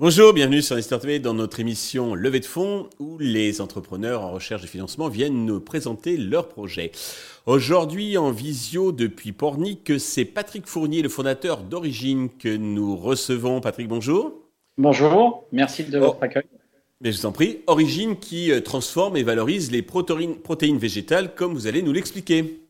Bonjour, bienvenue sur Investor TV dans notre émission Levée de fonds où les entrepreneurs en recherche de financement viennent nous présenter leurs projets. Aujourd'hui en visio depuis Pornic, c'est Patrick Fournier, le fondateur d'Origine que nous recevons. Patrick, bonjour. Bonjour, merci de votre oh. accueil. Mais je vous en prie, Origine qui euh, transforme et valorise les protéines, végétales comme vous allez nous l'expliquer.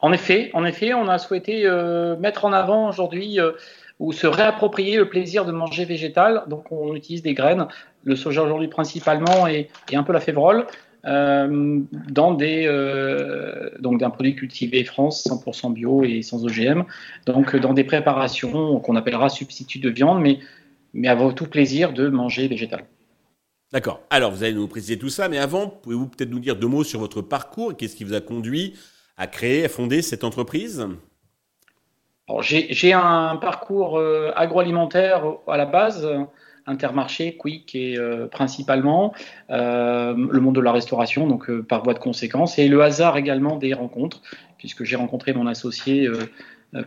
En effet, en effet, on a souhaité euh, mettre en avant aujourd'hui euh, ou se réapproprier le plaisir de manger végétal. Donc on utilise des graines, le soja aujourd'hui principalement et, un peu la févrole, dans des donc d'un produit cultivé France 100% bio et sans OGM. Donc dans des préparations qu'on appellera substituts de viande, mais mais à tout plaisir de manger végétal. D'accord. Alors, vous allez nous préciser tout ça, mais avant, pouvez-vous peut-être nous dire deux mots sur votre parcours Qu'est-ce qui vous a conduit à créer, à fonder cette entreprise? J'ai un parcours euh, agroalimentaire à la base, Intermarché, Quick et euh, principalement euh, le monde de la restauration, donc par voie de conséquence, et le hasard également des rencontres, puisque j'ai rencontré mon associé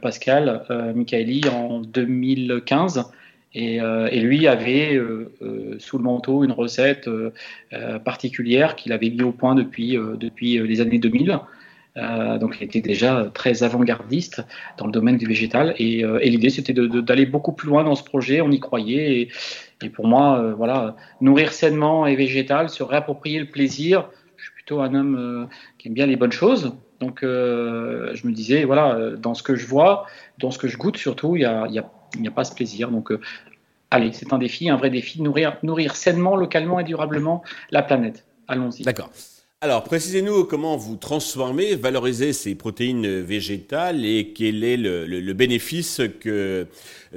Pascal Michaeli en 2015. Et, et, lui avait sous le manteau une recette particulière qu'il avait mis au point depuis, depuis les années 2000. Euh, donc il était déjà très avant-gardiste dans le domaine du végétal et, euh, l'idée c'était d'aller beaucoup plus loin dans ce projet, on y croyait et, pour moi euh, voilà nourrir sainement et végétal, se réapproprier le plaisir. Je suis plutôt un homme qui aime bien les bonnes choses, donc je me disais voilà dans ce que je vois, dans ce que je goûte surtout, il n'y a, y a, y a, pas ce plaisir donc allez c'est un défi, un vrai défi de nourrir, nourrir sainement, localement et durablement la planète. Allons-y. D'accord. Alors, précisez-nous comment vous transformez, valorisez ces protéines végétales et quel est le, bénéfice que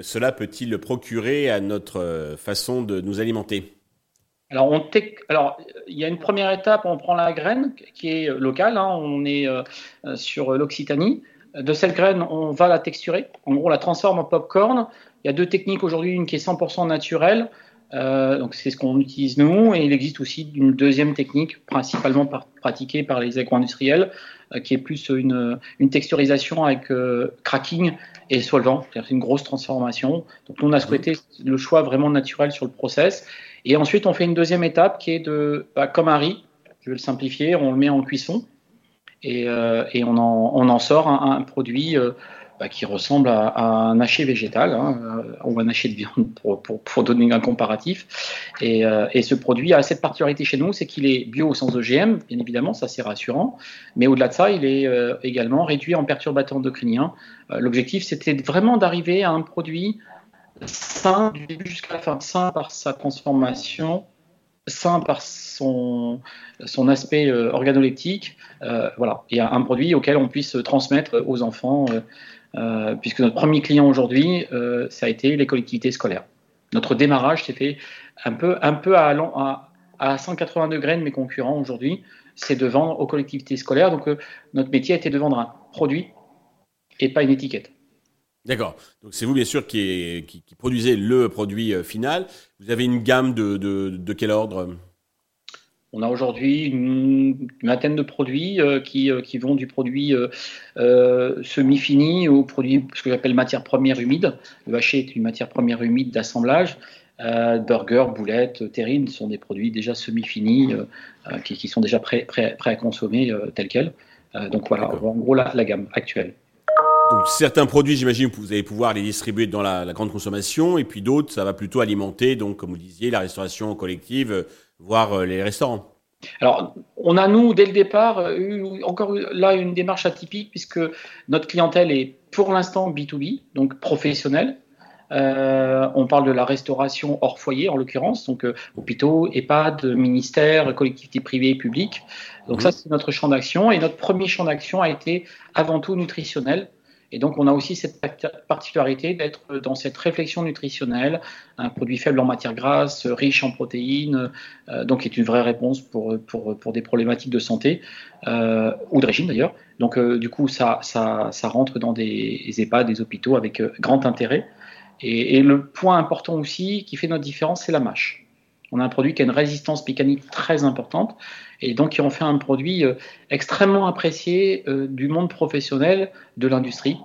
cela peut-il procurer à notre façon de nous alimenter? Alors, on alors, il y a une première étape, on prend la graine qui est locale, hein, on est euh, sur l'Occitanie. De cette graine, on va la texturer. En gros, on la transforme en pop-corn. Il y a deux techniques aujourd'hui, une qui est 100% naturelle, euh, donc c'est ce qu'on utilise nous, et il existe aussi une deuxième technique, principalement pratiquée par les agro-industriels, euh, qui est plus une, texturisation avec euh, cracking et solvant. C'est une grosse transformation. Donc on a souhaité le choix vraiment naturel sur le process. Et ensuite, on fait une deuxième étape qui est de, bah, comme un riz, je vais le simplifier, on le met en cuisson et, et on, en, sort un, produit bah, qui ressemble à, un haché végétal hein, euh, ou un haché de viande pour, donner un comparatif. Et, euh, et, ce produit a cette particularité chez nous, c'est qu'il est bio sans OGM, bien évidemment, ça c'est rassurant. Mais au-delà de ça, il est euh, également réduit en perturbateurs endocriniens. L'objectif, c'était vraiment d'arriver à un produit sain du début jusqu'à la fin, sain par sa transformation, sain par son, son aspect organoleptique, euh, voilà, et un produit auquel on puisse transmettre aux enfants euh, puisque notre premier client aujourd'hui, euh, ça a été les collectivités scolaires. Notre démarrage s'est fait un peu, un peu à, à, à 180 degrés de mes concurrents aujourd'hui, c'est de vendre aux collectivités scolaires. Donc euh, notre métier a été de vendre un produit et pas une étiquette. D'accord. Donc c'est vous bien sûr qui, qui, qui, produisez le produit final. Vous avez une gamme de, de, de quel ordre? On a aujourd'hui une, vingtaine de produits euh, qui, euh, qui, vont du produit euh, semi-fini au produit ce que j'appelle matière première humide. Le haché est une matière première humide d'assemblage. burger, boulettes, terrine sont des produits déjà semi-finis qui, sont déjà prêts, prêts, à consommer tels quels. donc voilà, en gros la, la gamme actuelle. Donc certains produits, j'imagine, vous allez pouvoir les distribuer dans la, la, grande consommation, et puis d'autres, ça va plutôt alimenter, donc comme vous disiez, la restauration collective, voire euh, les restaurants alors, on a, nous, dès le départ, euh, eu encore là une démarche atypique, puisque notre clientèle est pour l'instant B2B, donc professionnelle. Euh, on parle de la restauration hors foyer, en l'occurrence, donc hôpitaux, EHPAD, ministères, collectivités privées et publiques. Donc, mmh. ça, c'est notre champ d'action. Et notre premier champ d'action a été avant tout nutritionnel. Et donc, on a aussi cette particularité d'être dans cette réflexion nutritionnelle, un produit faible en matière grasse, riche en protéines, euh, donc qui est une vraie réponse pour, pour, pour des problématiques de santé, euh, ou de régime d'ailleurs. Donc, euh, du coup, ça, ça, ça, rentre dans des EHPAD, des hôpitaux avec grand intérêt. Et, le point important aussi qui fait notre différence, c'est la mâche. On a un produit qui a une résistance mécanique très importante et donc qui en fait un produit euh, extrêmement apprécié euh, du monde professionnel, de l'industrie.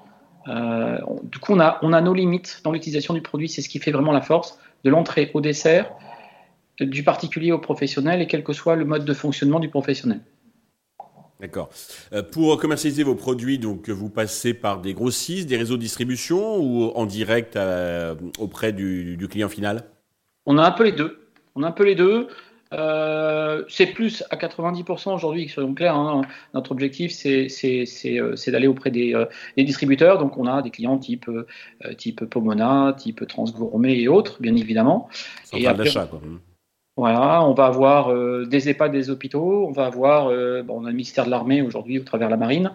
Euh, du coup, on a, on a nos limites dans l'utilisation du produit. C'est ce qui fait vraiment la force de l'entrée au dessert, du particulier au professionnel et quel que soit le mode de fonctionnement du professionnel. D'accord. pour commercialiser vos produits, donc vous passez par des grossistes, des réseaux de distribution ou en direct auprès du, du client final? On a un peu les deux. On a un peu les deux. Euh, c'est plus à 90% aujourd'hui, soyons clairs, hein, notre objectif c'est euh, d'aller auprès euh, des, distributeurs. Donc on a des clients type, type Pomona, type Transgourmet et autres, bien évidemment. et d'achat quoi. Voilà, on va avoir des EHPAD, des hôpitaux, on va avoir, bon, on a le ministère de l'Armée aujourd'hui au travers de la Marine.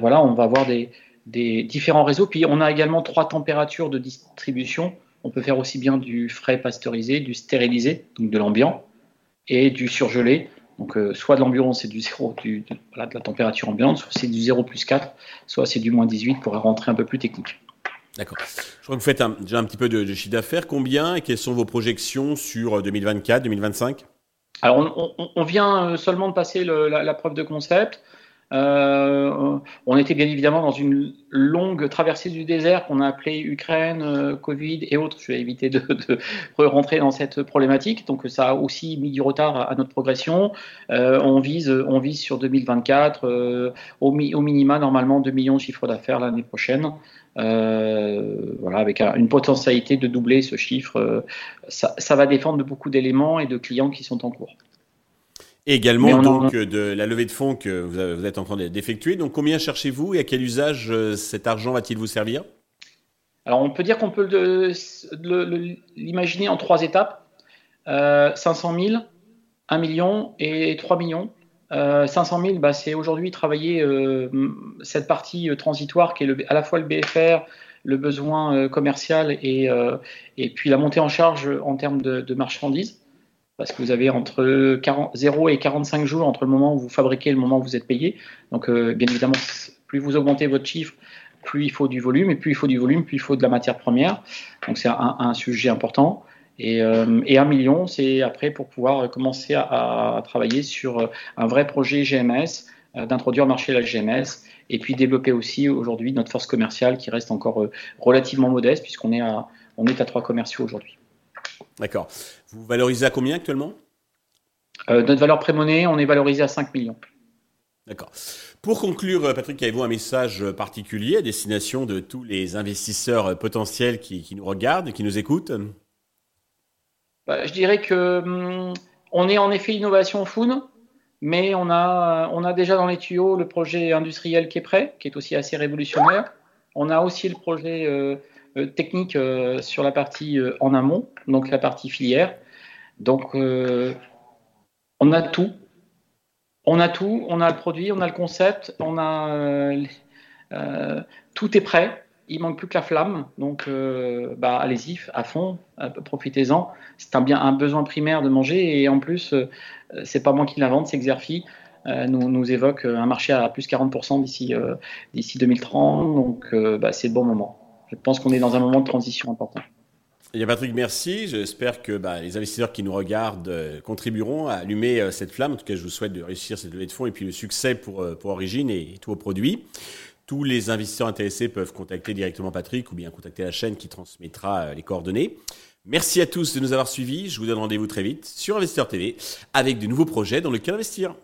voilà, on va avoir des, des différents réseaux. Puis on a également trois températures de distribution on peut faire aussi bien du frais pasteurisé, du stérilisé, donc de l'ambiant, et du surgelé. Donc, euh, soit de l'ambiant, c'est du 0, de la température ambiante, soit c'est du 0 plus 4, soit c'est du moins 18 pour rentrer un peu plus technique. D'accord. Je crois que vous faites déjà un petit peu de, chiffre d'affaires. Combien et quelles sont vos projections sur 2024, 2025 Alors, on, vient euh, seulement de passer la, preuve de concept. Euh, on était bien évidemment dans une longue traversée du désert qu'on a appelée Ukraine, euh, Covid et autres. Je vais éviter de, de rentrer dans cette problématique. Donc ça a aussi mis du retard à, notre progression. Euh, on vise, sur 2024 au, minima normalement 2 millions de chiffres d'affaires l'année prochaine. voilà, avec une potentialité de doubler ce chiffre. Ça, ça va défendre beaucoup d'éléments et de clients qui sont en cours. Et également donc de la levée de fonds que vous êtes en train d'effectuer. Donc combien cherchez-vous et à quel usage euh, cet argent va-t-il vous servir? Alors on peut dire qu'on peut l'imaginer en trois étapes. 500 000, 1 million et 3 millions. 500 000, bah, c'est aujourd'hui travailler euh, cette partie euh, transitoire qui est à la fois le BFR, le besoin commercial et, et puis la montée en charge en termes de marchandises parce que vous avez entre 0 et 45 jours entre le moment où vous fabriquez et le moment où vous êtes payé. Donc, euh, bien évidemment, plus vous augmentez votre chiffre, plus il faut du volume, et plus il faut du volume, plus il faut de la matière première. Donc, c'est un, sujet important. Et, euh, un million, c'est après pour pouvoir commencer à, travailler sur euh, un vrai projet GMS, d'introduire le marché la GMS, et puis développer aussi aujourd'hui notre force commerciale qui reste encore relativement modeste, puisqu'on est à, on est à trois commerciaux aujourd'hui. D'accord. Vous valorisez à combien actuellement? Euh, Notre valeur pré-monnaie, on est valorisé à 5 millions. D'accord. Pour conclure, euh, Patrick, avez-vous un message particulier à destination de tous les investisseurs potentiels qui, nous regardent qui nous écoutent? Bah, Je dirais que hum, on est en effet innovation food, mais on a, on a déjà dans les tuyaux le projet industriel qui est prêt, qui est aussi assez révolutionnaire. On a aussi le projet euh, euh, technique euh, sur la partie euh, en amont, donc la partie filière. Donc, on a tout. On a tout. On a le produit, on a le concept, on a tout est prêt. Il manque plus que la flamme. Donc, bah, allez-y, à fond, profitez-en. C'est un besoin primaire de manger et en plus, c'est pas moi qui l'invente, c'est Xerfi. nous, évoque un marché à plus 40% d'ici d'ici 2030. Donc, bah, c'est le bon moment je pense qu'on est dans un moment de transition important. Et Patrick, merci. J'espère que bah, les investisseurs qui nous regardent euh, contribueront à allumer euh, cette flamme. En tout cas, je vous souhaite de réussir cette levée de fonds et puis le succès pour, euh, pour Origine et, tous vos produits. Tous les investisseurs intéressés peuvent contacter directement Patrick ou bien contacter la chaîne qui transmettra les coordonnées. Merci à tous de nous avoir suivis. Je vous donne rendez-vous très vite sur Investisseur TV avec de nouveaux projets dans lesquels investir.